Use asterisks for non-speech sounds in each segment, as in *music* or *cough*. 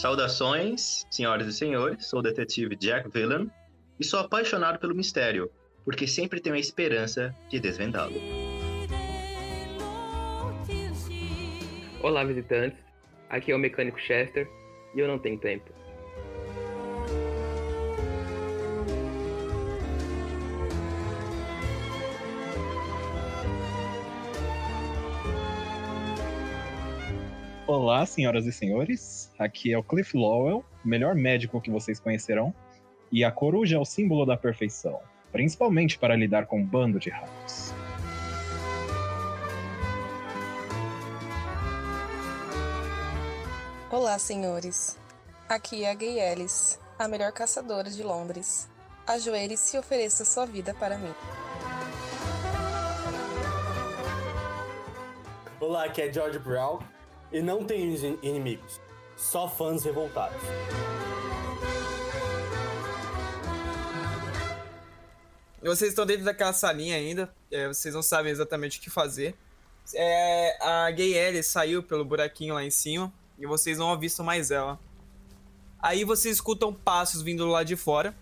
Saudações, senhoras e senhores, sou o detetive Jack Villan e sou apaixonado pelo mistério, porque sempre tenho a esperança de desvendá-lo. Olá, visitantes. Aqui é o mecânico Chester e eu não tenho tempo. Olá, senhoras e senhores. Aqui é o Cliff Lowell, melhor médico que vocês conhecerão. E a coruja é o símbolo da perfeição, principalmente para lidar com um bando de ratos. Olá, senhores. Aqui é a Gay Ellis, a melhor caçadora de Londres. Ajoelhe-se e ofereça sua vida para mim. Olá, aqui é George Brown e não tem inimigos, só fãs revoltados. Vocês estão dentro daquela salinha ainda, é, vocês não sabem exatamente o que fazer. É, a Gay Ellie saiu pelo buraquinho lá em cima e vocês não avistam mais ela. Aí vocês escutam passos vindo lá de fora.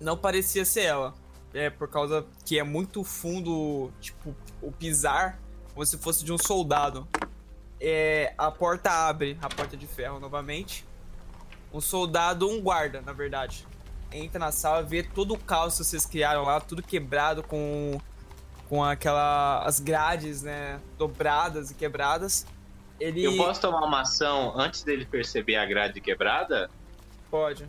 Não parecia ser ela. É por causa que é muito fundo, tipo, o pisar como se fosse de um soldado. É, a porta abre, a porta de ferro novamente. Um soldado, um guarda, na verdade. Entra na sala, vê todo o caos que vocês criaram lá, tudo quebrado com com aquela as grades, né, dobradas e quebradas. Ele Eu posso tomar uma ação antes dele perceber a grade quebrada? pode.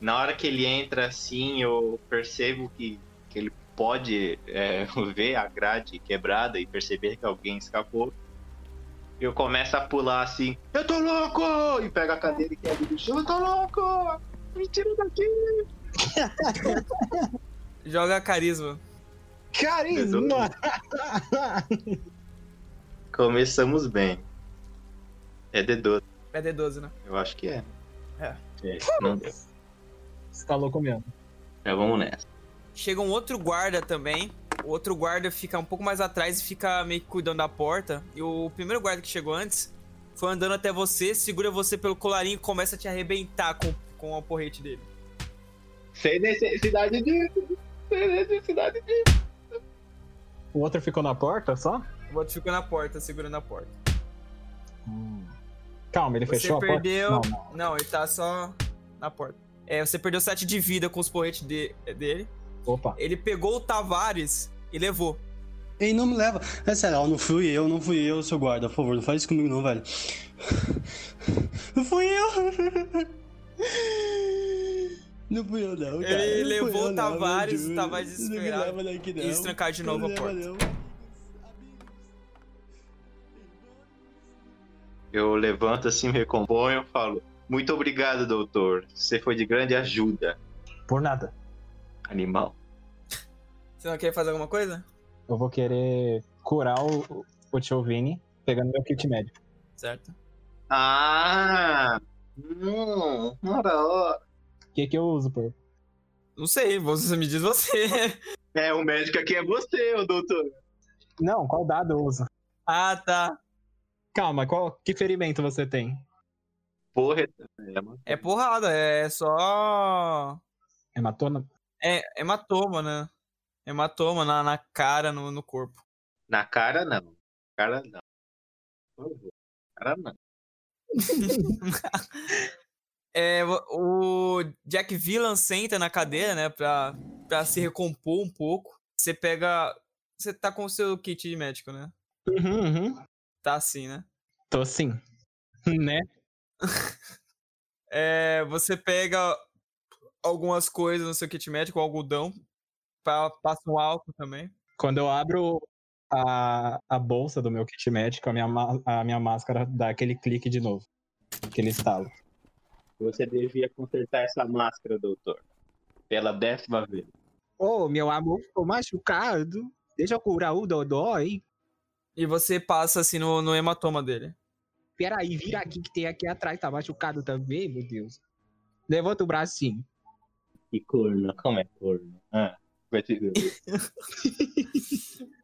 Na hora que ele entra assim, eu percebo que, que ele pode é, *laughs* ver a grade quebrada e perceber que alguém escapou. Eu começo a pular assim, eu tô louco! E pego a cadeira e quebro do chão, eu tô louco! Me tira daqui! *laughs* Joga carisma. Carisma! *laughs* Começamos bem. É D12, É D12, né? eu acho que é. É. É, não deu. Você tá louco mesmo. Já vamos nessa. Chega um outro guarda também. O outro guarda fica um pouco mais atrás e fica meio que cuidando da porta. E o primeiro guarda que chegou antes foi andando até você, segura você pelo colarinho e começa a te arrebentar com, com o porrete dele. Sem necessidade disso. Sem necessidade disso. O outro ficou na porta só? O outro ficou na porta, segurando a porta. Calma, ele Você fechou a perdeu. porta? Não, não. Não, ele tá só na porta. É, você perdeu 7 de vida com os porretes de- dele. Opa. Ele pegou o Tavares e levou. Ei, não me leva. É sério, não fui eu, não fui eu, seu guarda, por favor, não faz isso comigo não, velho. *laughs* *laughs* Não fui eu. Não fui eu não, cara. Ele não levou eu, o Tavares, o. Tavares Não me desesperado. leva daqui, não. E eles trancaram de novo Não a porta. não. Eu levanto assim, me recomponho e falo: Muito obrigado, doutor. Você foi de grande ajuda. Por nada. Animal. Você não quer fazer alguma coisa? Eu vou querer curar o, o tio Vini pegando meu kit médico. Certo. Ah! Hum, da hora. O que que eu uso, por? Não sei, você me diz você. É, o médico aqui é você, ô doutor. Não, qual dado eu uso? ah, tá. Calma, qual, que ferimento você tem? Porra, é. É porrada, é só. Hematoma? É hematoma, né? Hematoma na, na cara, no, no corpo. Na cara não. Na cara não. Por favor. Na cara não. *laughs* É, o Jack Villan senta na cadeira, né, pra, pra se recompor um pouco. Você pega. Você tá com o seu kit de médico, né? Uhum, uhum. Tá assim, né? Tô sim. *laughs* né? *laughs* É, você pega algumas coisas no seu kit médico, algodão, pra, passa um álcool também. Quando eu abro a, a bolsa do meu kit médico, a minha, a minha máscara dá aquele clique de novo. Aquele estalo. Você devia consertar essa máscara, doutor. Pela décima vez. Ô, meu amor ficou machucado. Deixa eu curar o Dodói. E você passa assim no, no hematoma dele. Peraí, vira aqui que tem aqui atrás. Tá machucado também, meu Deus. Levanta o bracinho. Que corno. Como é corno? Ah, vai te. *laughs*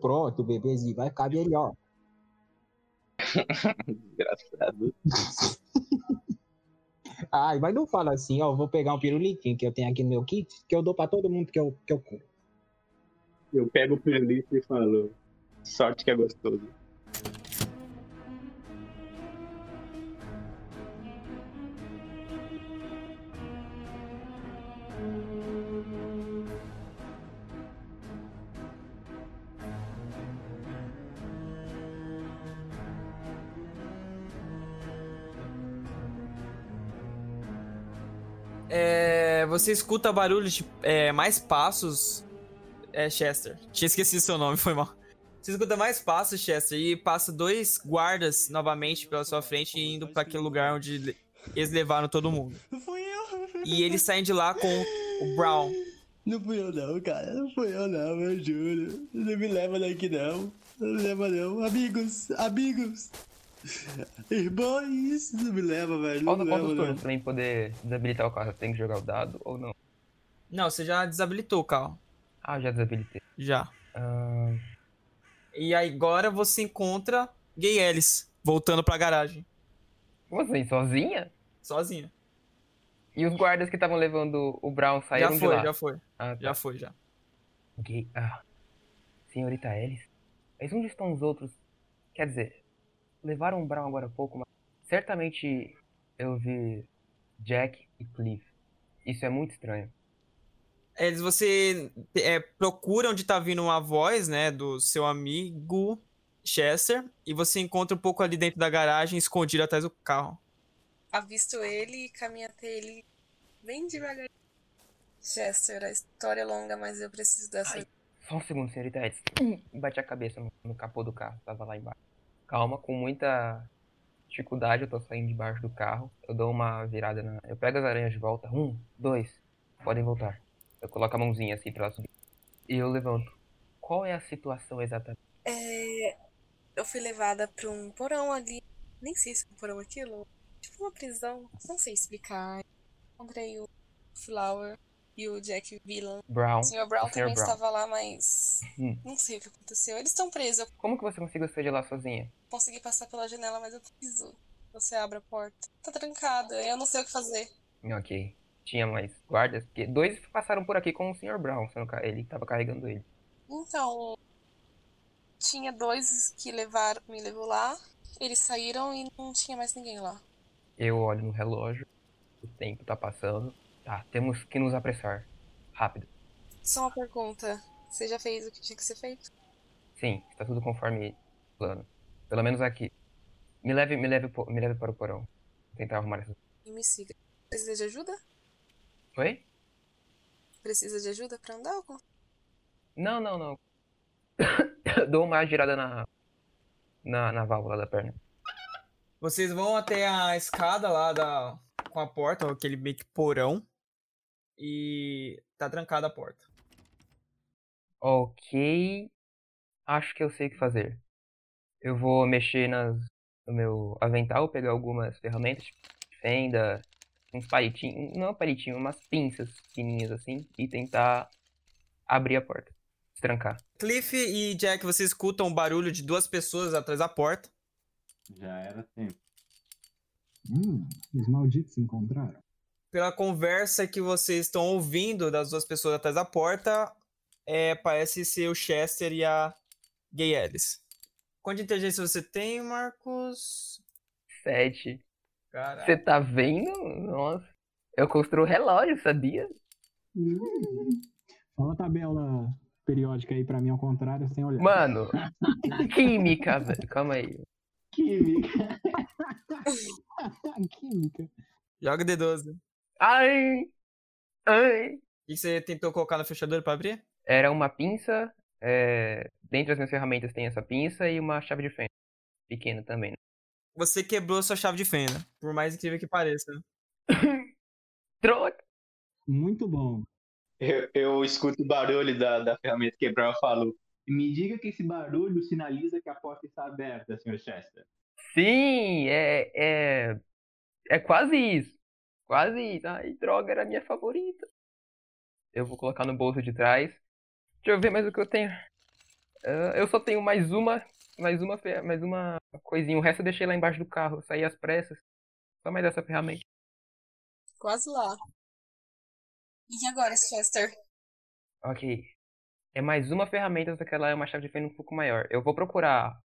Pronto, bebezinho, vai ficar melhor. *laughs* Desgraçado. *laughs* Ai, mas não fala assim, ó. Vou pegar um pirulitinho que eu tenho aqui no meu kit, que eu dou pra todo mundo que eu, que eu curo. Eu pego o pirulito e falo, sorte que é gostoso. Você escuta barulho de é, mais passos. É, Chester. Tinha esquecido seu nome, *laughs* foi mal. Você escuta mais passos, Chester, e passa dois guardas novamente pela sua frente, indo pra aquele lugar onde le- eles levaram todo mundo. Não fui eu. E eles saem de lá com o Brown. Não fui eu não, cara. Não fui eu não, eu juro. Não me leva daqui não. Não me leva não. Amigos, amigos. Irmãos, não me leva, velho. Falta quantos leva turnos pra mim poder desabilitar o carro? Tem que jogar o dado ou não? Não, você já desabilitou o carro. Ah, já desabilitei. Já. Ah, E aí agora você encontra Gay Ellis voltando pra garagem. como assim, sozinha? Sozinha. E os guardas que estavam levando o Brown saíram Já de foi, lá? já foi. Ah, tá. Já foi, já. Ok. Ah. Senhorita Ellis? Mas onde estão os outros? Quer dizer, levaram o Brown agora há pouco, mas certamente eu vi Jack e Cliff. Isso é muito estranho. Eles, você é, procura onde tá vindo a voz, né, do seu amigo Chester, e você encontra um pouco ali dentro da garagem, escondido atrás do carro. Avisto ele e caminho até ele bem devagar. Chester, a história é longa, mas eu preciso dessa. Ai. Só um segundo, senhorita Ellis. Bati a cabeça no, no capô do carro, tava lá embaixo. Calma, com muita dificuldade eu tô saindo debaixo do carro. Eu dou uma virada na. Eu pego as aranhas de volta. Um, dois, podem voltar. Eu coloco a mãozinha assim pra ela subir. E eu levanto. Qual é a situação exatamente? É, eu fui levada pra um porão ali. Nem sei se é um porão aquilo. Tipo uma prisão. Não sei explicar. Encontrei o Flower e o Jack Villan. Brown. O Sr. Brown o Sr. também Brown. estava lá, mas. Hum. Não sei o que aconteceu. Eles estão presos. Como que você conseguiu sair de lá sozinha? consegui passar pela janela, mas eu preciso. Você abre a porta. Tá trancada. Eu não sei o que fazer. Ok. Tinha mais guardas? Porque dois passaram por aqui com o Sr. Brown. Ele tava carregando ele. Então. Tinha dois que levaram, me levou lá. Eles saíram e não tinha mais ninguém lá. Eu olho no relógio. O tempo tá passando. Tá, temos que nos apressar. Rápido. Só uma pergunta. Você já fez o que tinha que ser feito? Sim, está tudo conforme plano. Pelo menos aqui. Me leve, me leve, me leve para o porão. Vou tentar arrumar essas. E me siga. Precisa de ajuda? Oi? Precisa de ajuda pra andar? ou Não, não, não. *coughs* Dou uma girada na, na, na válvula da perna. Vocês vão até a escada lá da, com a porta, aquele meio que porão. E tá trancada a porta. Ok. Acho que eu sei o que fazer. Eu vou mexer nas, no meu avental, pegar algumas ferramentas, tipo fenda, uns palitinhos, não palitinho, umas pinças fininhas assim, e tentar abrir a porta. Destrancar. Cliff e Jack, vocês escutam o barulho de duas pessoas atrás da porta. Já era tempo. Hum, os malditos se encontraram. Pela conversa que vocês estão ouvindo das duas pessoas atrás da porta, é, parece ser o Chester e a Gay Ellis. Quanto de inteligência você tem, Marcos? Sete. Você tá vendo? Nossa. Eu construo relógio, sabia? Hum. Fala a tabela periódica aí pra mim ao contrário, sem olhar. Mano, *laughs* química, velho. Calma aí. Química. *laughs* Química. Joga D12. Ai! Ai! que você tentou colocar na fechadura pra abrir? Era uma pinça. É... Dentre as minhas ferramentas tem essa pinça e uma chave de fenda. Pequena também. né? Você quebrou sua chave de fenda, por mais incrível que pareça. *laughs* Troca! Muito bom. Eu, eu escuto o barulho da, da ferramenta quebrar e falo. Me diga que esse barulho sinaliza que a porta está aberta, Sr. Chester. Sim, é, é. É quase isso. Quase isso. Ai, droga, era a minha favorita. Eu vou colocar no bolso de trás. Deixa eu ver mais o que eu tenho. Ah, eu só tenho mais uma mais uma, mais uma coisinha. O resto eu deixei lá embaixo do carro. Eu saí às pressas. Só mais essa ferramenta. Quase lá. E agora, Chester? Ok. É mais uma ferramenta, só que ela é uma chave de fenda um pouco maior. Eu vou procurar.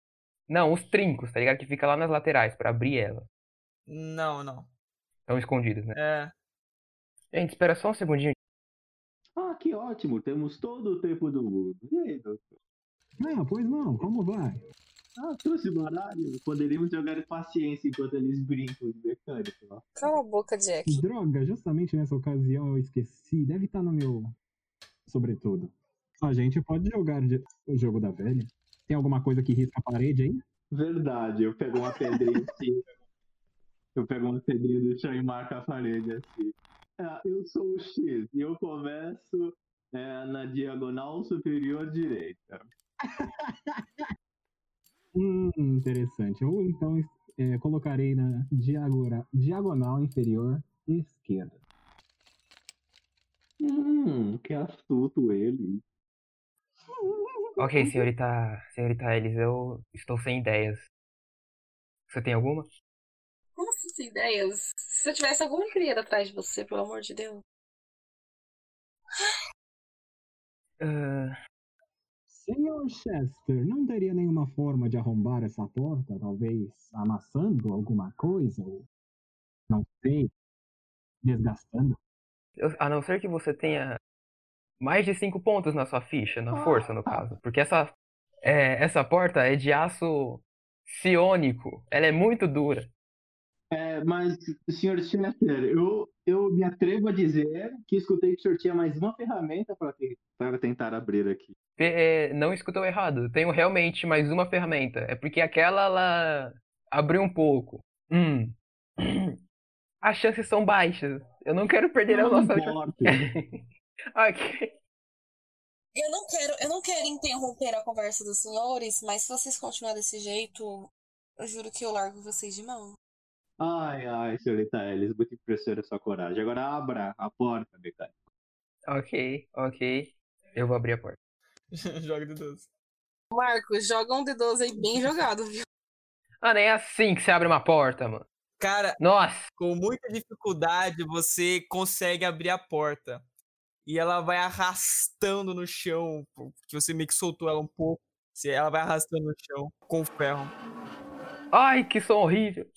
Não, os trincos, tá ligado? Que fica lá nas laterais pra abrir ela. Não, não. Estão escondidos, né? É. Gente, espera só um segundinho. Ah, que ótimo, temos todo o tempo do mundo. E aí, doutor? Ah, pois não, como vai? Ah, trouxe baralho. Poderíamos jogar paciência enquanto eles brincam de mecânica. ó. Cala a boca, Jack. Droga, justamente nessa ocasião eu esqueci. Deve estar no meu. Sobretudo. A gente pode jogar de- o jogo da velha. Tem alguma coisa que risca a parede aí? Verdade, eu pego uma pedrinha assim. *laughs* Eu pego uma pedrinha do chão e marco a parede assim. Ah, eu sou o X e eu começo é, na diagonal superior direita. *laughs* Hum, interessante. Eu então é, colocarei na diagora- diagonal inferior esquerda. Hum, que astuto ele. Ok, senhorita. Senhorita Ellis, eu estou sem ideias. Você tem alguma? Ideias? Se eu tivesse alguma ir atrás de você, pelo amor de Deus. Ah, Senhor Chester, não teria nenhuma forma de arrombar essa porta? Talvez amassando alguma coisa? Ou não sei. Desgastando? eu- a não ser que você tenha mais de cinco pontos na sua ficha, na força, no caso. Porque essa, é, essa porta é de aço ciônico. Ela é muito dura. É, mas, senhor Chester, eu, eu me atrevo a dizer que escutei que o senhor tinha mais uma ferramenta para te- para tentar abrir aqui. É, não escutou errado. Eu tenho realmente mais uma ferramenta. É porque aquela ela abriu um pouco. Hum. *clears throat* As chances são baixas. Eu não quero perder a Não nossa. importa. *laughs* ok. Eu não quero, eu não quero interromper a conversa dos senhores, mas se vocês continuarem desse jeito, eu juro que eu largo vocês de mão. Ai, ai, senhorita Ellis, muito impressionante a sua coragem. Agora abra a porta, mecânico. Ok, ok. Eu vou abrir a porta. *laughs* Joga de 12. Marcos, joga um D12 aí bem jogado, viu? Ah, nem é assim que você abre uma porta, mano. Cara, Nossa! com muita dificuldade você consegue abrir a porta. E ela vai arrastando no chão, que você meio que soltou ela um pouco. Ela vai arrastando no chão com o ferro. Ai, que som horrível.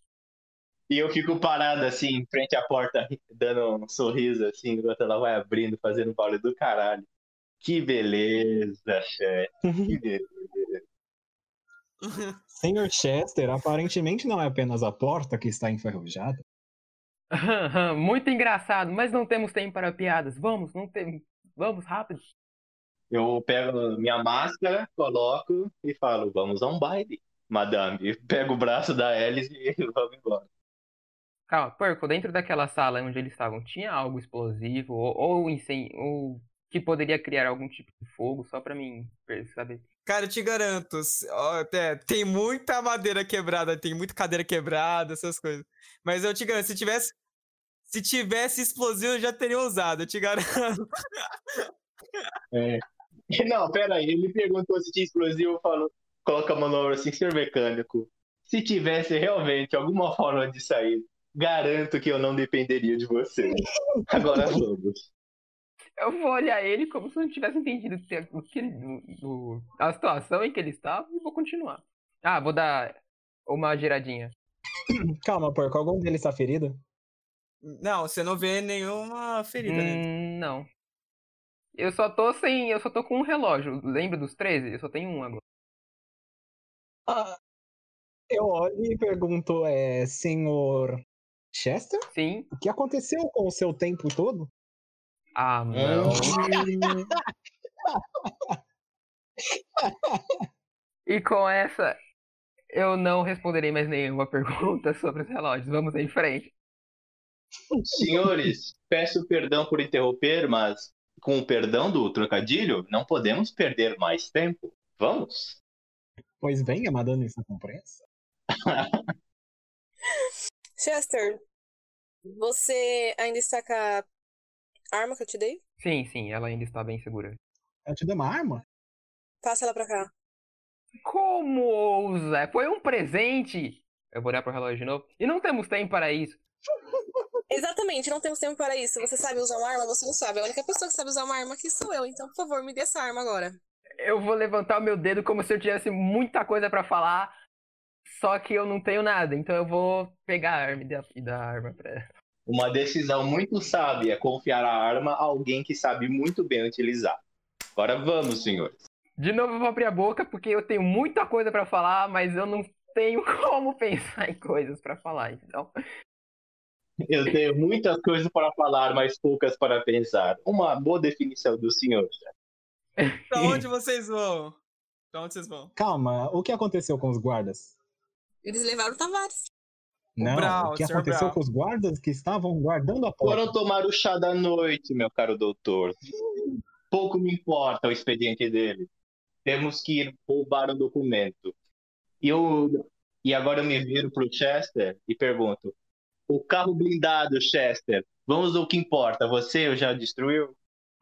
E eu fico parado assim, em frente à porta, dando um sorriso assim, enquanto ela vai abrindo, fazendo barulho do caralho. Que beleza, chefe. Que *laughs* beleza. *laughs* Senhor Chester, aparentemente não é apenas a porta que está enferrujada. *laughs* Muito engraçado, mas não temos tempo para piadas. Vamos, não temos. Vamos, rápido. Eu pego minha máscara, coloco e falo, vamos a um baile, madame. E pego o braço da Alice e vamos embora. Calma, Porco, dentro daquela sala onde eles estavam, tinha algo explosivo ou, ou, incen- ou que poderia criar algum tipo de fogo, só pra mim saber. Cara, eu te garanto, ó, até, tem muita madeira quebrada, tem muita cadeira quebrada, essas coisas. Mas eu te garanto, se tivesse. Se tivesse explosivo, eu já teria usado, eu te garanto. *laughs* Não, pera aí, ele perguntou se tinha explosivo, eu falo, coloca a mão no ombro assim, senhor mecânico. Se tivesse realmente alguma forma de sair, garanto que eu não dependeria de você. Agora vamos. Eu vou olhar ele como se eu não tivesse entendido o que- ele- o- o- a situação em que ele estava e vou continuar. Ah, vou dar uma giradinha. Calma, porco, algum deles está ferido? Não, você não vê nenhuma ferida nele. Hum, não. Eu só tô sem. Eu só tô com um relógio. Lembra dos 13? Eu só tenho um agora. Ah, eu olho e pergunto, é, senhor Chester? Sim. O que aconteceu com o seu tempo todo? Ah, não. *laughs* E com essa, eu não responderei mais nenhuma pergunta sobre os relógios. Vamos em frente. Senhores, peço perdão por interromper, mas com o perdão do trocadilho, não podemos perder mais tempo. Vamos? Pois venha, madame, está com pressa. *laughs* Chester, você ainda está com a arma que eu te dei? Sim, sim, ela ainda está bem segura. Eu te dou uma arma? Passa ela pra cá. Como ousa? Foi um presente. Eu vou olhar pro relógio de novo. E não temos tempo para isso. *laughs* Exatamente, não temos tempo para isso. Você sabe usar uma arma? Você não sabe. A única pessoa que sabe usar uma arma aqui sou eu. Então, por favor, me dê essa arma agora. Eu vou levantar o meu dedo como se eu tivesse muita coisa para falar, só que eu não tenho nada. Então eu vou pegar a arma e dar, e dar a arma pra ela. Uma decisão muito sábia é confiar a arma a alguém que sabe muito bem utilizar. Agora vamos, senhores. De novo eu vou abrir a boca porque eu tenho muita coisa para falar, mas eu não tenho *laughs* como pensar em coisas para falar. Então, Eu tenho muitas coisas para falar, mas poucas para pensar. Uma boa definição do senhor. Pra onde vocês vão? Pra onde vocês vão? Calma, o que aconteceu com os guardas? Eles levaram o Tavares. Não, Brau, o que aconteceu Brau. com os guardas que estavam guardando a porta? Foram tomar o chá da noite, meu caro doutor. Pouco me importa o expediente dele. Temos que ir roubar o documento. E, eu, e agora eu me viro pro Chester e pergunto: o carro blindado, Chester, vamos ao que importa. Você eu já destruiu?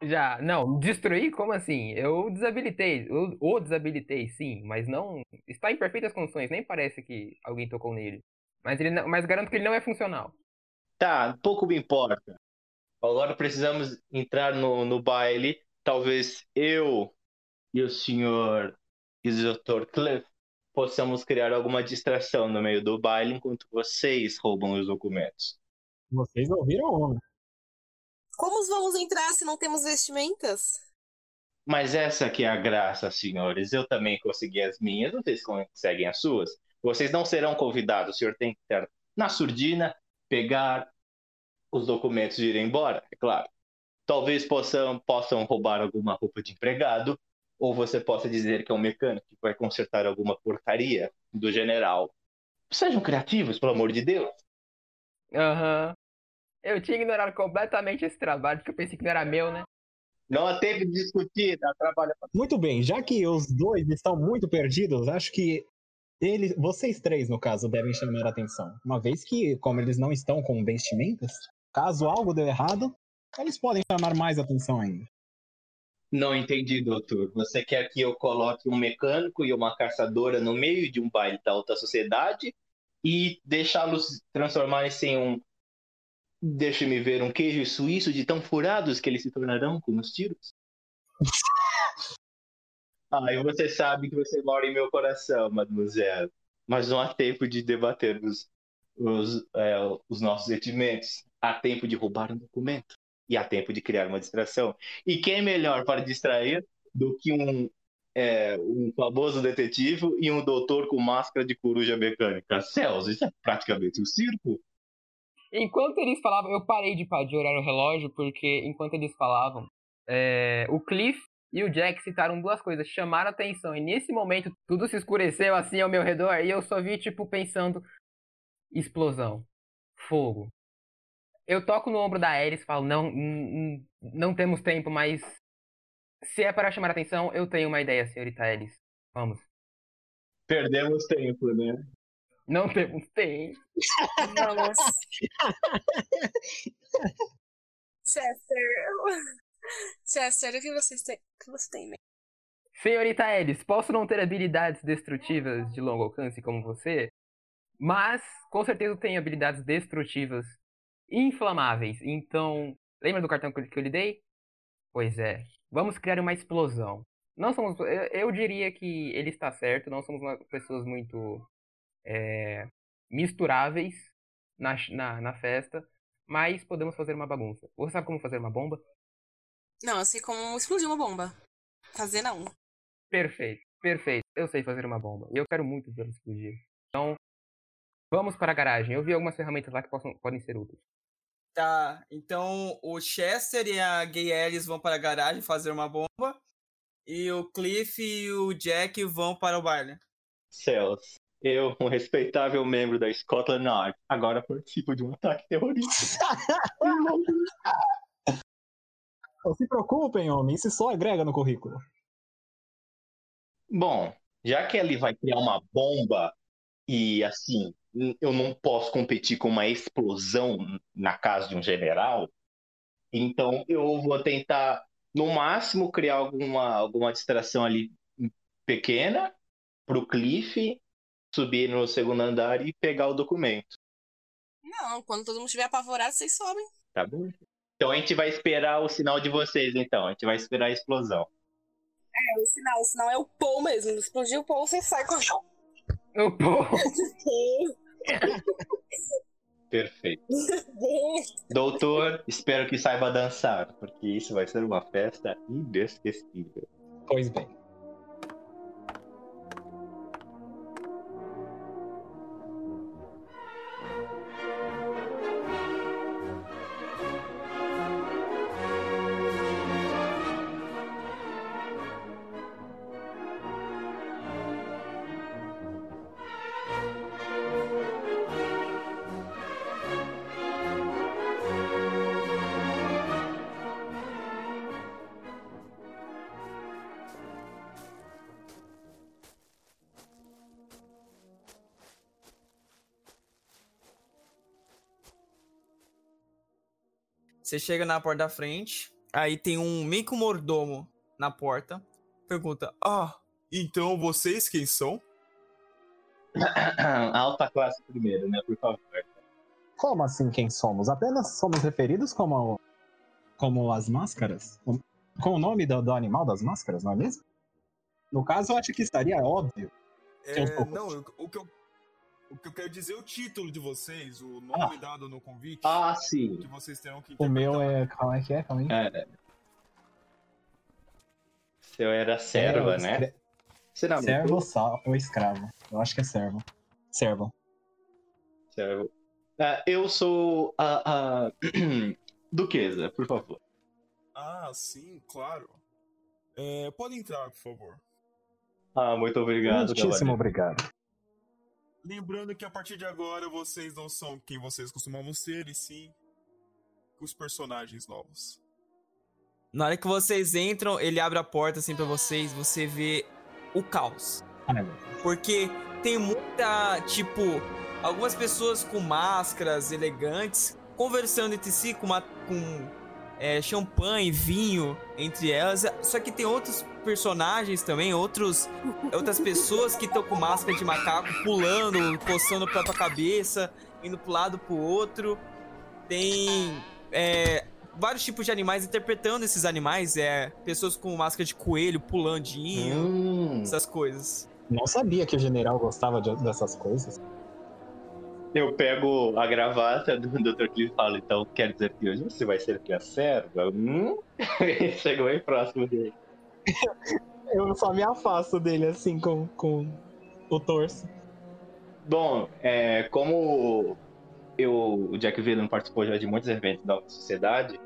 Já, não, destruir? Como assim? Eu desabilitei, eu o desabilitei, sim, mas não. Está em perfeitas condições, nem parece que alguém tocou nele. Mas, ele não- mas garanto que ele não é funcional. Tá, pouco me importa. Agora precisamos entrar no, no baile. Talvez eu e o senhor e o Dr. Cliff possamos criar alguma distração no meio do baile enquanto vocês roubam os documentos. Vocês ouviram onde? Como vamos entrar se não temos vestimentas? Mas essa que é a graça, senhores. Eu também consegui as minhas, vocês conseguem as suas. Vocês não serão convidados, o senhor tem que estar na surdina, pegar os documentos e ir embora, é claro. Talvez possam, possam roubar alguma roupa de empregado, ou você possa dizer que é um mecânico que vai consertar alguma porcaria do general. Sejam criativos, pelo amor de Deus. Aham. Eu tinha ignorado completamente esse trabalho, porque eu pensei que não era meu, né? Não há tempo de discutir, dá trabalho pra Muito bem, já que os dois estão muito perdidos, acho que eles, vocês três, no caso, devem chamar a atenção. Uma vez que, como eles não estão com vestimentas, caso algo dê errado, eles podem chamar mais atenção ainda. Não entendi, doutor. Você quer que eu coloque um mecânico e uma caçadora no meio de um baile da alta sociedade e deixá-los transformarem-se em um. Deixe-me ver um queijo suíço de tão furados que eles se tornarão com os tiros? *laughs* Ah, e você sabe que você mora em meu coração, mademoiselle. Mas não há tempo de debatermos os, é, os nossos sentimentos. Há tempo de roubar um documento. E há tempo de criar uma distração. E quem é melhor para distrair do que um, é, um famoso detetive e um doutor com máscara de coruja mecânica? Céus, isso é praticamente um circo. Enquanto eles falavam, eu parei de, de olhar o relógio, porque enquanto eles falavam, é, o Cliff e o Jack citaram duas coisas, chamaram atenção. E nesse momento, tudo se escureceu assim ao meu redor, e eu só vi, tipo, pensando: explosão, fogo. Eu toco no ombro da Ares e falo: não, não, não temos tempo, mas se é para chamar atenção, eu tenho uma ideia, senhorita Ares. Vamos. Perdemos tempo, né? Não temos tempo. Vamos. Chester. Chester, o que vocês têm? O que você tem, em mente? Senhorita Ellis, posso não ter habilidades destrutivas de longo alcance como você, mas com certeza tenho habilidades destrutivas inflamáveis. Então, lembra do cartão que eu- lhe dei? Pois é. Vamos criar uma explosão. Não somos, eu, eu diria que ele está certo. Não somos pessoas muito é, misturáveis na, na, na festa, mas podemos fazer uma bagunça. Você sabe como fazer uma bomba? Não, eu sei como explodir uma bomba. Fazer não. Perfeito, perfeito. Eu sei fazer uma bomba. E eu quero muito vê-la explodir. Então, vamos para a garagem. Eu vi algumas ferramentas lá que possam, podem ser úteis. Tá, então o Chester e a Gay Alice vão para a garagem fazer uma bomba. E o Cliff e o Jack vão para o baile. Céus. Eu, um respeitável membro da Scotland Yard, agora participo de um ataque terrorista. *laughs* Não se preocupem, homem, isso só agrega no currículo. Bom, já que ele vai criar uma bomba e assim, eu não posso competir com uma explosão na casa de um general, então eu vou tentar, no máximo, criar alguma, alguma distração ali pequena pro Cliff subir no segundo andar e pegar o documento. Não, quando todo mundo estiver apavorado, vocês sobem. Tá bom? Então a gente vai esperar o sinal de vocês, então. A gente vai esperar a explosão. É, o sinal, o sinal é o pão mesmo. Explodiu o pão, você sai com Eu, pô. *laughs* Perfeito. *laughs* Doutor, espero que saiba dançar, porque isso vai ser uma festa inesquecível. Pois bem. Você chega na porta da frente, aí tem um meio que um mordomo na porta. Pergunta: Ah, então vocês quem são? *coughs* Alta classe primeiro, né? Por favor. Como assim quem somos? Apenas somos referidos como, como as máscaras? Com- Com o nome do, do animal das máscaras, não é mesmo? No caso, eu acho que estaria óbvio. É, tô- não, eu- o, que eu, o que eu quero dizer é o título de vocês, o nome dado no convite. Ah, sim. Que vocês terão que O meu é. Calma é que é? Calma aí. É. Seu era serva, É, né? escre- não Servo ou sal- ou escravo? Eu acho que é servo. Servo. Servo. Ah, eu sou a, a *clears throat* Duquesa, por favor. Ah, sim, claro. É, pode entrar, por favor. Ah, muito obrigado, Muitíssimo cavaleiro. obrigado. Lembrando que a partir de agora vocês não são quem vocês costumavam ser, e sim os personagens novos. Na hora que vocês entram, ele abre a porta assim pra vocês, você vê o caos. Porque tem muita, tipo, algumas pessoas com máscaras elegantes conversando entre si com, uma, com é, champanhe, vinho entre elas. Só que tem outros personagens também, outros, outras pessoas que estão com máscara de macaco pulando, coçando a própria cabeça, indo pro lado pro outro. Tem é, vários tipos de animais interpretando esses animais. É, pessoas com máscara de coelho, pulandinho, Hum, essas coisas. Não sabia que o general gostava de- dessas coisas. eu pego a gravata do *laughs* Dr. Cliff e falo, então quer dizer que hoje você vai ser minha serva? Hum? *laughs* Chegou bem próximo dele. Eu só me afasto dele assim com, com o torso. Bom, é, como eu, o Jack Villan participou já de muitos eventos da alta sociedade,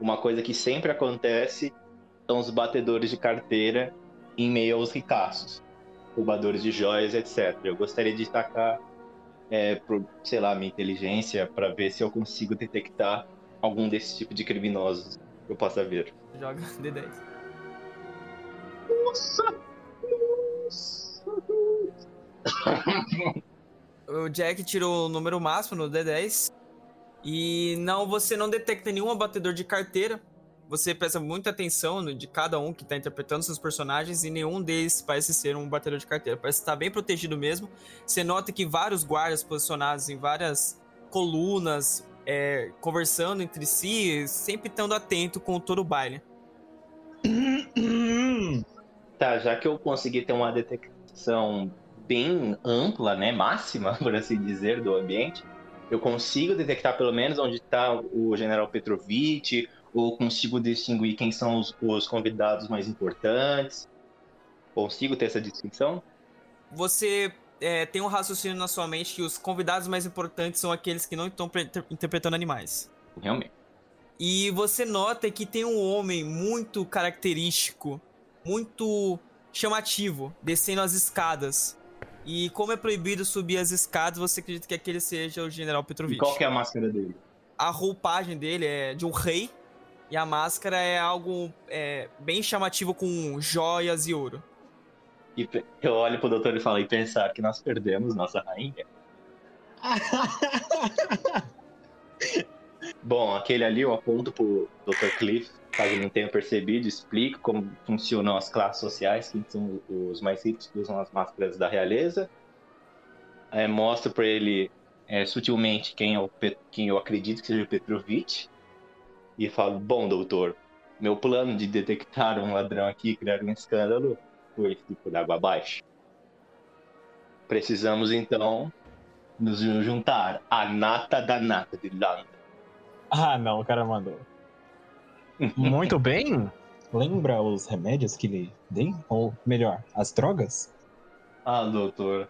uma coisa que sempre acontece são os batedores de carteira em meio aos ricaços, roubadores de joias, etc. Eu gostaria de destacar, é, por, sei lá, minha inteligência para ver se eu consigo detectar algum desse tipo de criminosos que eu possa ver. Joga D10. O Jack tirou o número máximo no D10. E não, você não detecta nenhum abatedor de carteira. Você presta muita atenção no- de cada um que tá interpretando seus personagens e nenhum deles parece ser um batedor de carteira. Parece estar bem protegido mesmo. Você nota que vários guardas posicionados em várias colunas, é, conversando entre si, sempre estando atento com todo o baile. *clears throat* Tá, já que eu consegui ter uma detecção bem ampla, né, máxima, *laughs* por assim dizer, do ambiente, eu consigo detectar pelo menos onde está o General Petrovich, ou consigo distinguir quem são os, os convidados mais importantes. Consigo ter essa distinção? você é, tem um raciocínio na sua mente que os convidados mais importantes são aqueles que não estão pre- inter- interpretando animais. Realmente. E você nota que tem um homem muito característico, muito chamativo, descendo as escadas. E como é proibido subir as escadas, você acredita que aquele seja o General E Petrovich. qual que é a máscara dele? A roupagem dele é de um rei e a máscara é algo é, bem chamativo com joias e ouro. E eu olho pro doutor e falo, e pensar que nós perdemos nossa rainha? *laughs* Bom, aquele ali eu aponto pro Dr. Cliff caso não tenha percebido, explico como funcionam as classes sociais, quem são os mais ricos que usam as máscaras da realeza. É, mostro para ele é, sutilmente quem, é o, quem eu acredito que seja o. E falo, bom, doutor, meu plano de detectar um ladrão aqui e criar um escândalo foi por água abaixo. Precisamos, então, nos juntar à nata da nata de Londres. Ah, não, o cara mandou. Muito bem. *laughs* Lembra os remédios que lhe dei? Ou melhor, as drogas? Ah, doutor.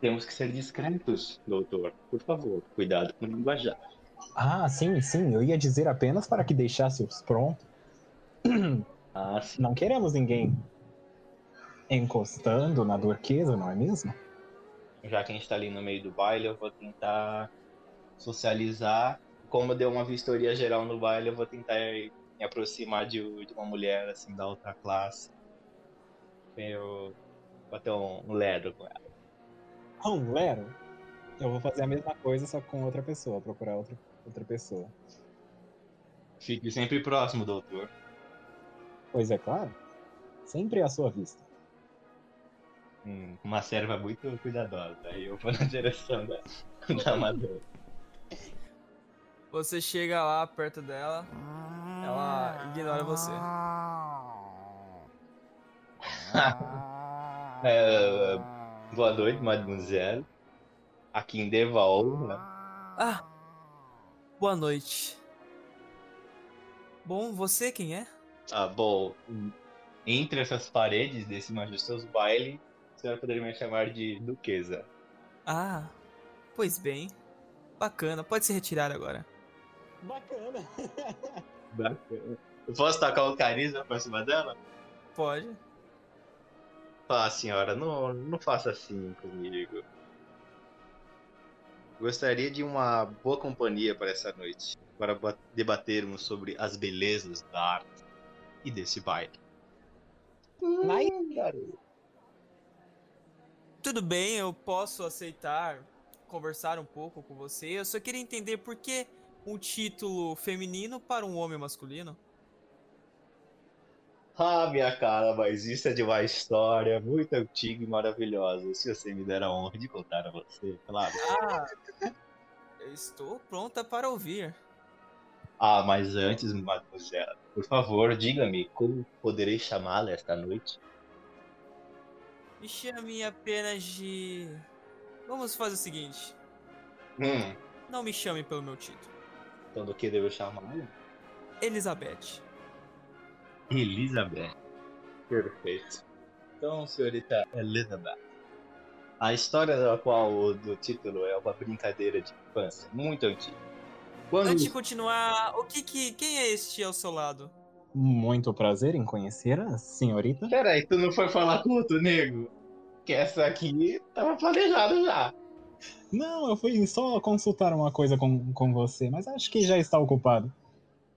Temos que ser discretos, doutor. Por favor, cuidado com o linguajar. Ah, sim, sim. Eu ia dizer apenas para que deixasse-os pronto. *clears throat* Ah, sim. Não queremos ninguém encostando na durquesa, não é mesmo? Já que a gente tá ali no meio do baile, eu vou tentar socializar. Como eu dei uma vistoria geral no baile, eu vou tentar me aproximar de, de uma mulher, assim, da outra classe. Eu bater um, um ledo com ela. Ah, um Lero? Eu vou fazer a mesma coisa, só com outra pessoa, procurar outra, outra pessoa. Fique sempre próximo, doutor. Pois é claro. Sempre à sua vista. Hum, uma serva muito cuidadosa. Aí eu vou *laughs* na direção da, da amadora. Você chega lá perto dela, ela ignora você. *laughs* É, boa noite, mademoiselle. Aqui em Deval, né? Ah, boa noite. Bom, você quem é? Ah, bom, entre essas paredes desse majestoso baile, a senhora poderia me chamar de Duquesa. Ah, pois bem. Bacana, pode se retirar agora. Bacana. *laughs* Bacana. Eu posso tacar o carisma pra cima dela? Pode. Ah, senhora, não, não faça assim comigo. Gostaria de uma boa companhia para essa noite, para ba- debatermos sobre as belezas da arte e desse baile. Mas Tudo bem, eu posso aceitar conversar um pouco com você. Eu só queria entender por que um título feminino para um homem masculino. Ah, minha cara, mas isso é de uma história muito antiga e maravilhosa. Se você me der a honra de contar a você, claro. Ah, eu estou pronta para ouvir. Ah, mas antes, mademoiselle, por favor, diga-me como poderei chamá-la esta noite? Me chame apenas de. Vamos fazer o seguinte: Hum, não me chame pelo meu título. Então do que devo chamá-la? Elizabeth. Elizabeth. Perfeito. Então, senhorita Elizabeth. A história da qual o do título é uma brincadeira de infância, muito antiga. Quando Antes de continuar, o que que. Quem é este ao seu lado? muito prazer em conhecer a senhorita. Peraí, tu não foi falar com outro nego? Que essa aqui tava planejado já. Não, eu fui só consultar uma coisa com, com você, mas acho que já está ocupado.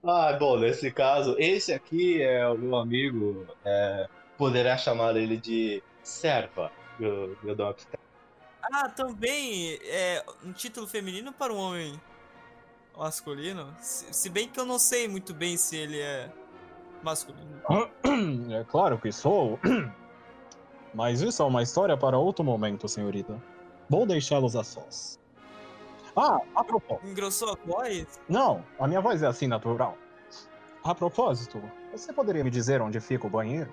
Ah, bom, nesse caso, esse aqui é o meu amigo. é, poderá chamar ele de Serva. Eu, eu dou uma piscada. Ah, também é um título feminino para um homem masculino. Se, se bem que eu não sei muito bem se ele é masculino. *coughs* É claro que sou. *coughs* Mas isso é uma história para outro momento, senhorita. Vou deixá-los a sós. Ah, a propósito. Engrossou a voz? Não, a minha voz é assim natural. A propósito, você poderia me dizer onde fica o banheiro?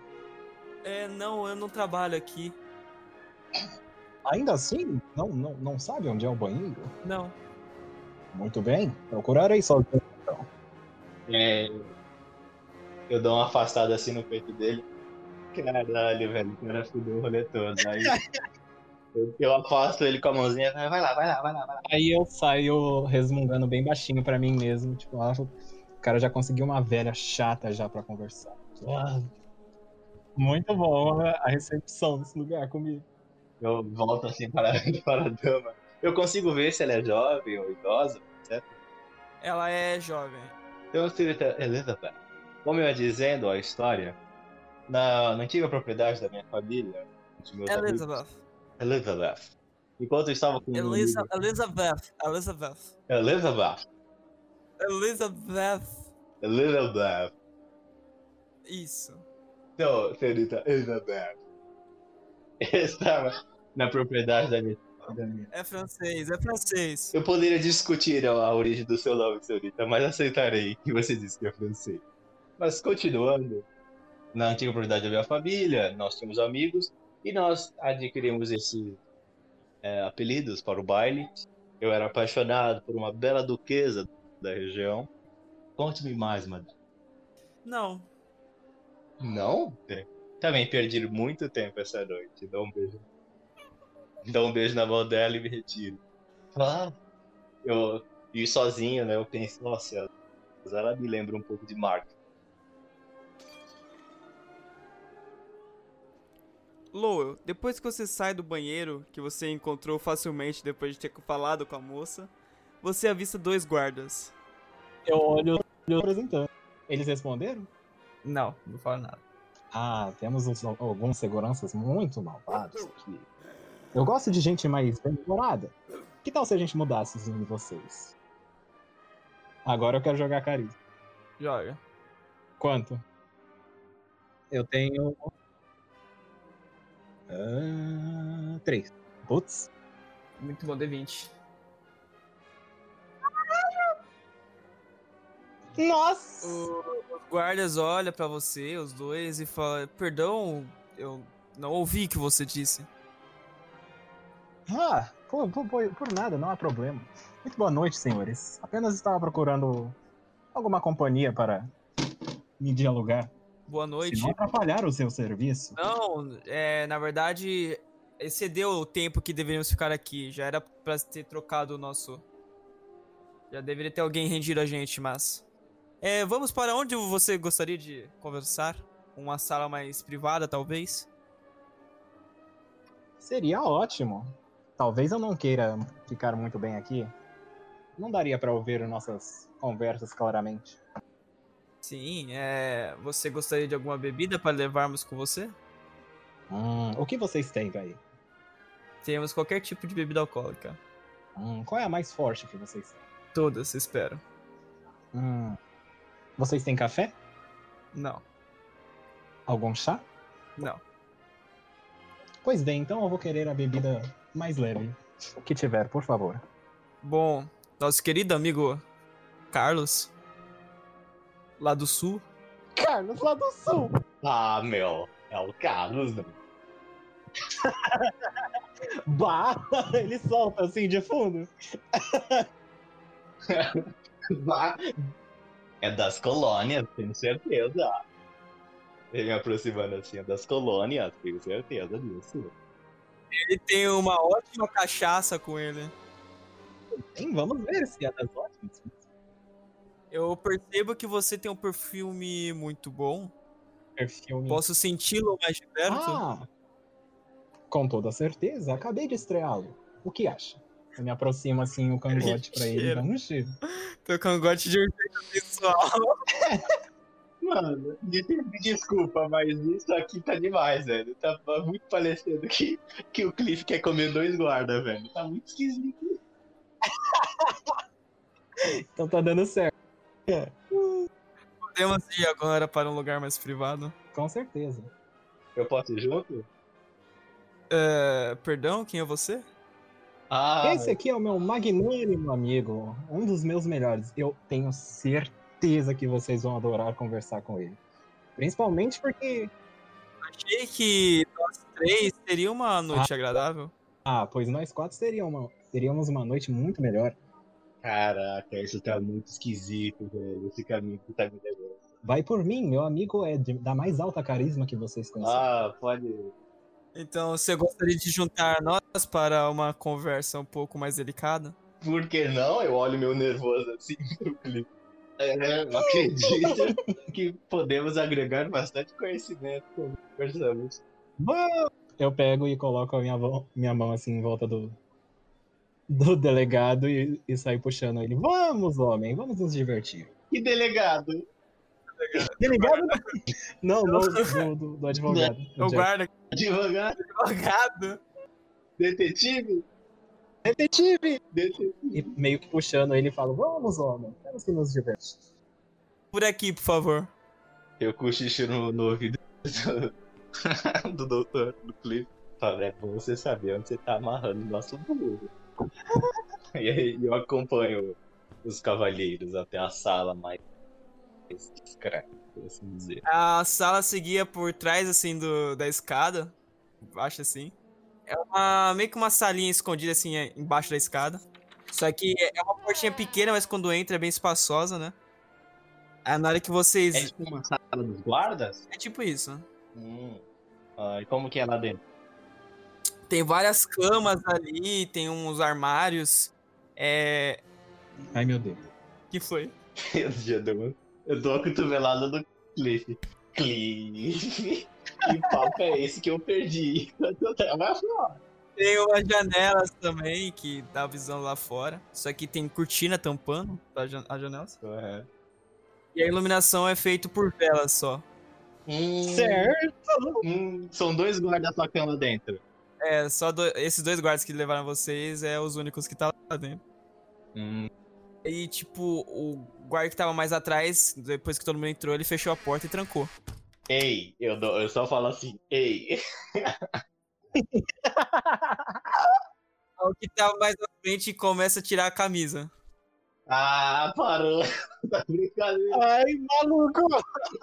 É, não, eu não trabalho aqui. Ainda assim, não, não, não sabe onde é o banheiro? Não. Muito bem, procurarei sozinho. É, eu dou uma afastada assim no peito dele. Caralho, velho, o cara fudeu o rolê todo. Aí *laughs* eu, afasto ele com a mãozinha. Vai vai lá, vai lá, vai lá, vai lá. Aí eu saio resmungando bem baixinho pra mim mesmo. Tipo, ah, o cara já conseguiu uma velha chata já pra conversar. Ah, muito bom a recepção desse lugar comigo. Eu volto assim para, *laughs* para a dama. Eu consigo ver se ela é jovem ou idosa, certo? Ela é jovem. Então, senhorita Elizabeth, como eu ia dizendo a história, na, na antiga propriedade da minha família, de meus amigos- Elizabeth. Enquanto eu estava com Elisa, Elizabeth. Elizabeth. Elizabeth. Elizabeth. Elizabeth. Isso. Então, senhorita Elizabeth, eu estava na propriedade da minha, da minha. É francês, é francês. Eu poderia discutir a, a origem do seu nome, senhorita, mas aceitarei que você disse que é francês. Mas continuando, na antiga propriedade da minha família, nós tínhamos amigos e nós adquirimos esses é, apelidos para o baile. Eu era apaixonado por uma bela duquesa da região. Conte-me mais, madame. Não. Não? Também perdi muito tempo essa noite. Dá um beijo. Dá um beijo na mão dela e me retiro. Ah, eu ir sozinho, né? Eu penso, nossa, ela me lembra um pouco de Mark. Lowell, depois que você sai do banheiro, que você encontrou facilmente depois de ter falado com a moça, você avista dois guardas. Eu olho, olho apresentando. Eles responderam? Não, não fala nada. Ah, temos uns, alguns seguranças muito malvados aqui. Eu gosto de gente mais bem-humorada. Que tal se a gente mudasse os de vocês? Agora eu quero jogar carisma. Joga. Quanto? Eu tenho. Ah, três. Putz. Muito bom, D20. Nossa! Os guardas olham pra você, os dois, e falam: Perdão, eu não ouvi o que você disse. Ah, por, por, por, nada, não há problema. Muito boa noite, senhores. Apenas estava procurando alguma companhia para me dialogar. Boa noite. Se não atrapalhar o seu serviço. Não, é, na verdade, excedeu o tempo que deveríamos ficar aqui. Já era pra ter trocado o nosso. Já deveria ter alguém rendido a gente, mas. É, vamos para onde você gostaria de conversar? Uma sala mais privada, talvez? Seria ótimo. Talvez eu não queira ficar muito bem aqui. Não daria para ouvir nossas conversas claramente. Sim, é. Você gostaria de alguma bebida para levarmos com você? Hum, o que vocês têm aí? Temos qualquer tipo de bebida alcoólica. Hum, qual é a mais forte que vocês têm? Todas, espero. Hum, vocês têm café? Não. Algum chá? Não. Pois bem, então eu vou querer a bebida mais leve. O que tiver, por favor. Bom, nosso querido amigo Carlos, lá do sul. Carlos, lá do sul! Ah, meu, é o Carlos, né? *laughs* bah! Ele solta assim de fundo. *laughs* bah! É das colônias, tenho certeza. Ele me aproximando assim, é das colônias, tenho certeza disso. Ele tem uma ótima cachaça com ele. Sim, vamos ver se é das ótimas. Eu percebo que você tem um perfume muito bom. Perfume. Posso senti-lo mais de perto? Ah, com toda certeza. Acabei de estreá-lo. O que acha? Eu me aproximo assim o cangote pra ele um cheiro. Teu cangote de urgência pessoal. *laughs* Mano, me desculpa, mas isso aqui tá demais, velho. Tá muito parecendo que, que o Cliff quer comer dois guardas, velho. Tá muito esquisito. *laughs* então tá dando certo. Podemos ir agora para um lugar mais privado? Com certeza. Eu posso ir junto? É, perdão, quem é você? Ah, Esse aqui é o meu magnânimo amigo, um dos meus melhores. Eu tenho certeza que vocês vão adorar conversar com ele. Principalmente porque. Achei que nós três teria uma noite ah, agradável. Ah, pois nós quatro teríamos uma, teríamos uma noite muito melhor. Caraca, isso tá muito esquisito, velho. Esse caminho que tá me levando. Vai por mim, meu amigo é de, da mais alta carisma que vocês conhecem. Ah, pode. Então, você gostaria de juntar nós para uma conversa um pouco mais delicada? Por que não? Eu olho meu nervoso assim *laughs* pro clipe. É, eu acredito *laughs* que podemos agregar bastante conhecimento quando conversamos. Eu pego e coloco a minha mão, minha mão assim em volta do, do delegado e, e puxando ele. Vamos, homem, vamos nos divertir. Que delegado? Delegado? Não, não, do, do, do advogado. O guarda. Advogado? Advogado. Detetive? Detetive! Detetive! E meio que puxando ele, falo, vamos, homem, vamos que nos divertir. Por aqui, por favor. Eu cochicho no, no ouvido do, *laughs* do doutor, do Cliff. Fala, é bom você saber onde você tá amarrando o nosso burro. *laughs* e aí eu acompanho os cavalheiros até a sala mais discreta, por assim dizer. A sala seguia por trás, assim, do, da escada. Embaixo, assim. É uma, meio que uma salinha escondida, assim, é, embaixo da escada. Só que é uma portinha pequena, mas quando entra é bem espaçosa, né? Aí na hora que vocês... É tipo uma sala dos guardas? É tipo isso. Hum. Ah, e como que é lá dentro? Tem várias camas ali, tem uns armários. É... Ai, meu Deus. que foi? Eu já dou, eu dou a cotovelada do Cliff. Cliff, que papo é esse que eu perdi? Eu tava fora. Tem umas janelas também que dá visão lá fora. Só que tem cortina tampando as janelas. É. E a iluminação é feita por velas só. Hum, Certo. hum, são dois guardas tocando lá dentro. É, só do- esses dois guardas que levaram vocês é os únicos que tá lá dentro. Hum, E, tipo, o guarda que tava mais atrás, depois que todo mundo entrou, ele fechou a porta e trancou. ei, eu, dou, eu só falo assim, ei. *laughs* O que tava mais à frente começa a tirar a camisa. Ah, parou. *laughs* tá brincadeira. Ai, maluco.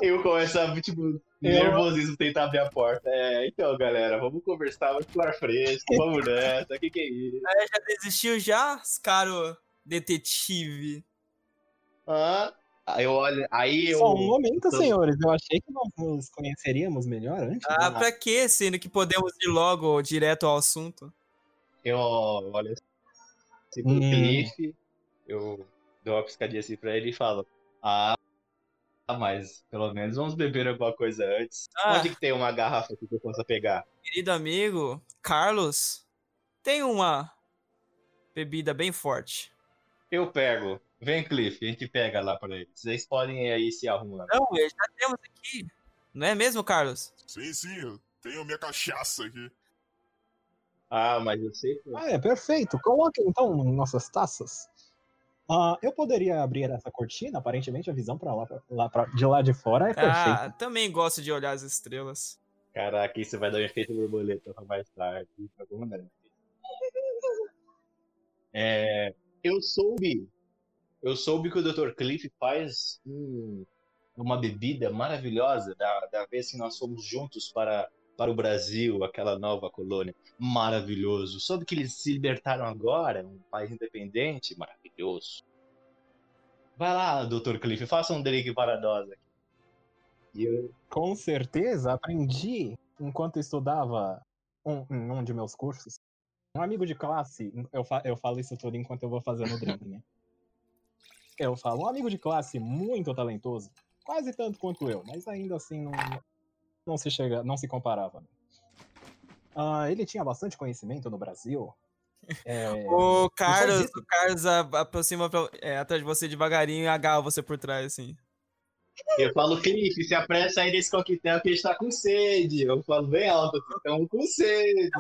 Eu começo a, tipo, nervosismo tentar abrir a porta. É, então, galera, vamos conversar, vamos pro ar fresco, vamos nessa, o que que é isso? Aí já desistiu já, caro detetive? Aí eu olho, aí eu... Só um momento, tô- senhores. Eu achei que nós nos conheceríamos melhor antes. Ah, pra quê? Sendo que podemos ir logo direto ao assunto. Eu olho assim pro Hum. Cliff, eu dou uma piscadinha assim pra ele e falo, ah, mas pelo menos vamos beber alguma coisa antes. Ah. Onde que tem uma garrafa que eu possa pegar? Querido amigo, Carlos, tem uma bebida bem forte. Eu pego. Vem, Cliff, a gente pega lá pra eles. Vocês podem aí se arrumar. Não, já temos aqui. Não é mesmo, Carlos? Sim, sim, eu tenho minha cachaça aqui. Ah, mas eu sei. pô. Ah, é perfeito. Coloque então nossas taças. Ah, eu poderia abrir essa cortina. Aparentemente a visão para lá, pra, lá pra, de lá de fora é perfeita. Ah, também gosto de olhar as estrelas. Caraca, isso vai dar um efeito borboleta pra mais tarde. alguma *laughs* maneira. É, eu soube. Eu soube que o Dr. Cliff faz um- uma bebida maravilhosa da, da vez que nós fomos juntos para, para o Brasil, aquela nova colônia. Maravilhoso. Soube que eles se libertaram agora, um país independente. Maravilhoso. Vai lá, Dr. Cliff, faça um drink para nós aqui. Eu, Com certeza, aprendi enquanto estudava um, em um de meus cursos. Um amigo de classe, eu, fa- eu falo isso tudo enquanto eu vou fazendo o drink, né? Eu falo, um amigo de classe muito talentoso, quase tanto quanto eu, mas ainda assim não, não se chega, não se comparava. né? Ah, ele tinha bastante conhecimento no Brasil. *laughs* É, O Carlos, o Carlos a- aproxima pra- é, atrás de você devagarinho e agarra você por trás, assim. Eu falo, Cliff, se apressa aí nesse coquetel que a gente tá com sede. Eu falo bem alto, estamos com sede.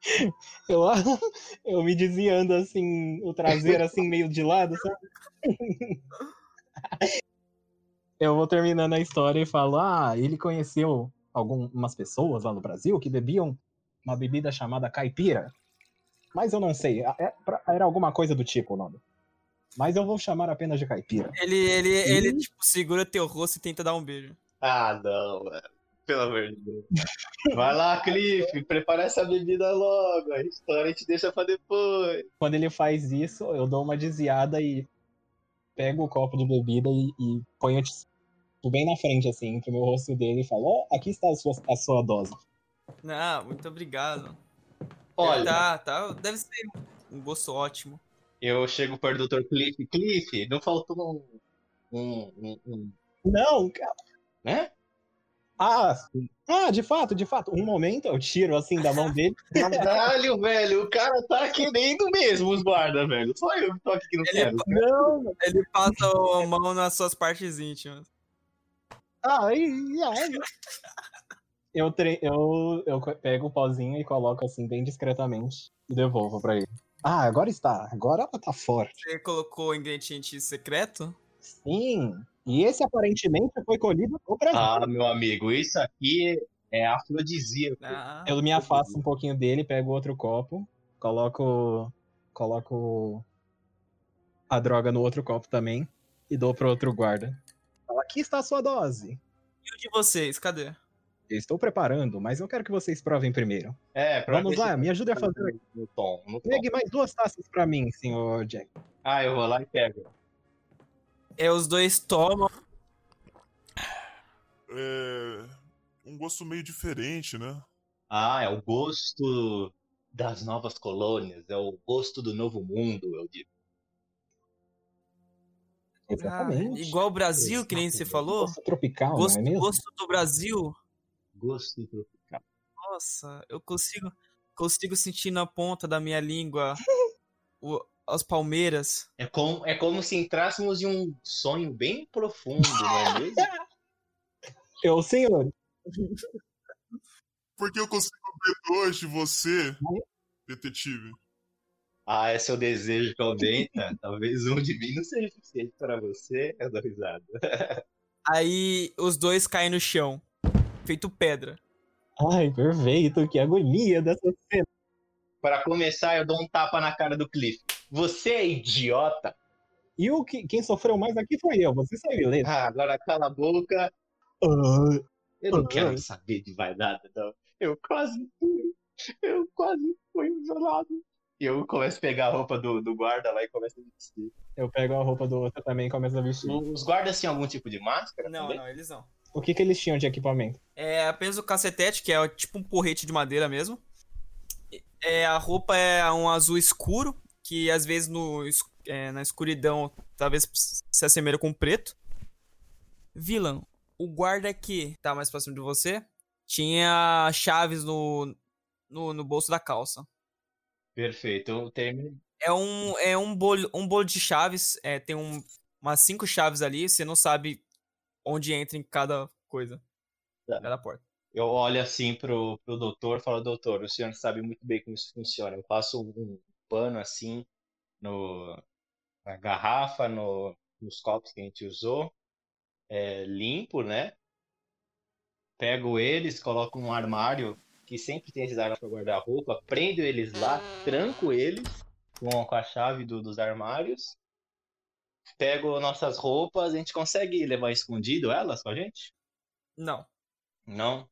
*laughs* eu, *laughs* eu me desviando assim, o traseiro assim meio de lado, sabe? Eu vou terminando a história e falo: Ah, ele conheceu algumas pessoas lá no Brasil que bebiam uma bebida chamada caipira. Mas eu não sei, é- pra- era alguma coisa do tipo o nome. Mas eu vou chamar apenas de caipira. Ele, ele, ele tipo, segura teu rosto e tenta dar um beijo. Ah, não, mano. Pelo amor de Deus. Vai lá, Cliff, prepara essa bebida logo. A história a gente deixa pra depois. Quando ele faz isso, eu dou uma desviada e pego o copo de bebida e, e ponho tipo, bem na frente, assim, entre o meu rosto dele e falo: Ó, aqui está a sua, a sua dose. Não, muito obrigado. Olha, Tá, tá. Deve ser um gosto ótimo. eu chego perto do Dr. Cliff. Cliff, não faltou um. um, um, um Não, cara. né? Ah, sim. Ah, de fato, de fato. Um momento eu tiro assim da mão dele. *laughs* Caralho, velho, o cara tá querendo mesmo os guardas, velho. Só eu que tô aqui que não Ele- quero. Não, Ele passa a mão nas suas partes íntimas. ai, ai. Eu, tre... eu, eu pego o pauzinho e coloco assim bem discretamente e devolvo pra ele. Ah, agora está. Agora ela tá forte. Você colocou o ingrediente secreto? Sim, E esse aparentemente foi colhido no Brasil. Ah, meu amigo, isso aqui é afrodisíaco. Ah, Eu me afasto um pouquinho dele, pego outro copo, coloco. Coloco a droga no outro copo também e dou pro outro guarda. Fala, aqui está a sua dose. e o de vocês? Cadê? Eu estou preparando, mas eu quero que vocês provem primeiro. É, Vamos lá, me ajude a fazer. No tom, no tom. Pegue mais duas taças pra mim, senhor Jack. Ah, eu vou lá e pego. É, os dois tomam. É. Um gosto meio diferente, né? Ah, é o gosto das novas colônias, é o gosto do novo mundo, eu digo. Exatamente. Ah, igual o Brasil, que nem você falou. Gosto tropical, Gosto, não é mesmo? gosto do Brasil. Gosto tropical. Nossa, eu consigo, consigo sentir na ponta da minha língua o- *laughs* as palmeiras. É como, é como se entrássemos em um sonho bem profundo, não é mesmo? *laughs* Eu, senhor. Porque eu consigo ver dois de você, detetive. Ah, é seu desejo que aumenta. Talvez um de mim não seja suficiente para você. Eu dou risada. *laughs* Aí os dois caem no chão, feito pedra. Ai, perfeito, que agonia dessa cena. Para começar, eu dou um tapa na cara do Cliff. Você é idiota? E o que, quem sofreu mais aqui foi eu, você sabe, beleza? Ah, agora cala a boca. Ah, Eu não Ah. quero saber de vaidade, não. Eu quase fui. Eu quase fui violado. E eu começo a pegar a roupa do, do guarda lá e começo a vestir. eu pego a roupa do outro também e começo a vestir. Os guardas tinham algum tipo de máscara? Não, também? não, eles não. O que, que eles tinham de equipamento? É apenas o cacetete, que é tipo um porrete de madeira mesmo. É, a roupa é um azul escuro, que às vezes no, é, na escuridão talvez se assemelha com preto. Villan, o guarda que tá mais próximo de você tinha chaves no, no, no bolso da calça. Perfeito. Eu termino. É um, é um, bolo, um bolo de chaves, é, tem um, umas cinco chaves ali, você não sabe onde entra em cada coisa. Tá. Cada porta. Eu olho assim pro, pro doutor e falo, doutor, o senhor sabe muito bem como isso funciona. Eu passo um pano assim no, na garrafa, no, nos copos que a gente usou, é, limpo, né? Pego eles, coloco num armário que sempre tem esses armários para guardar roupa, prendo eles lá, tranco eles com, com a chave do- dos armários, pego nossas roupas, a gente consegue levar escondido elas com a gente? Não. Não?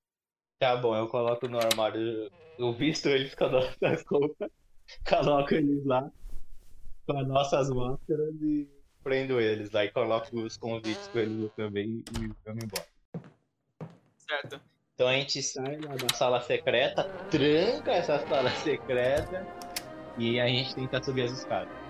Tá bom, eu coloco no armário. Eu visto eles com as nossas roupas, *laughs* coloco eles lá com as nossas máscaras e prendo eles lá e coloco os convites com eles também e vamos embora. Certo. Então a gente sai lá da sala secreta, tranca essa sala secreta e a gente tenta subir as escadas.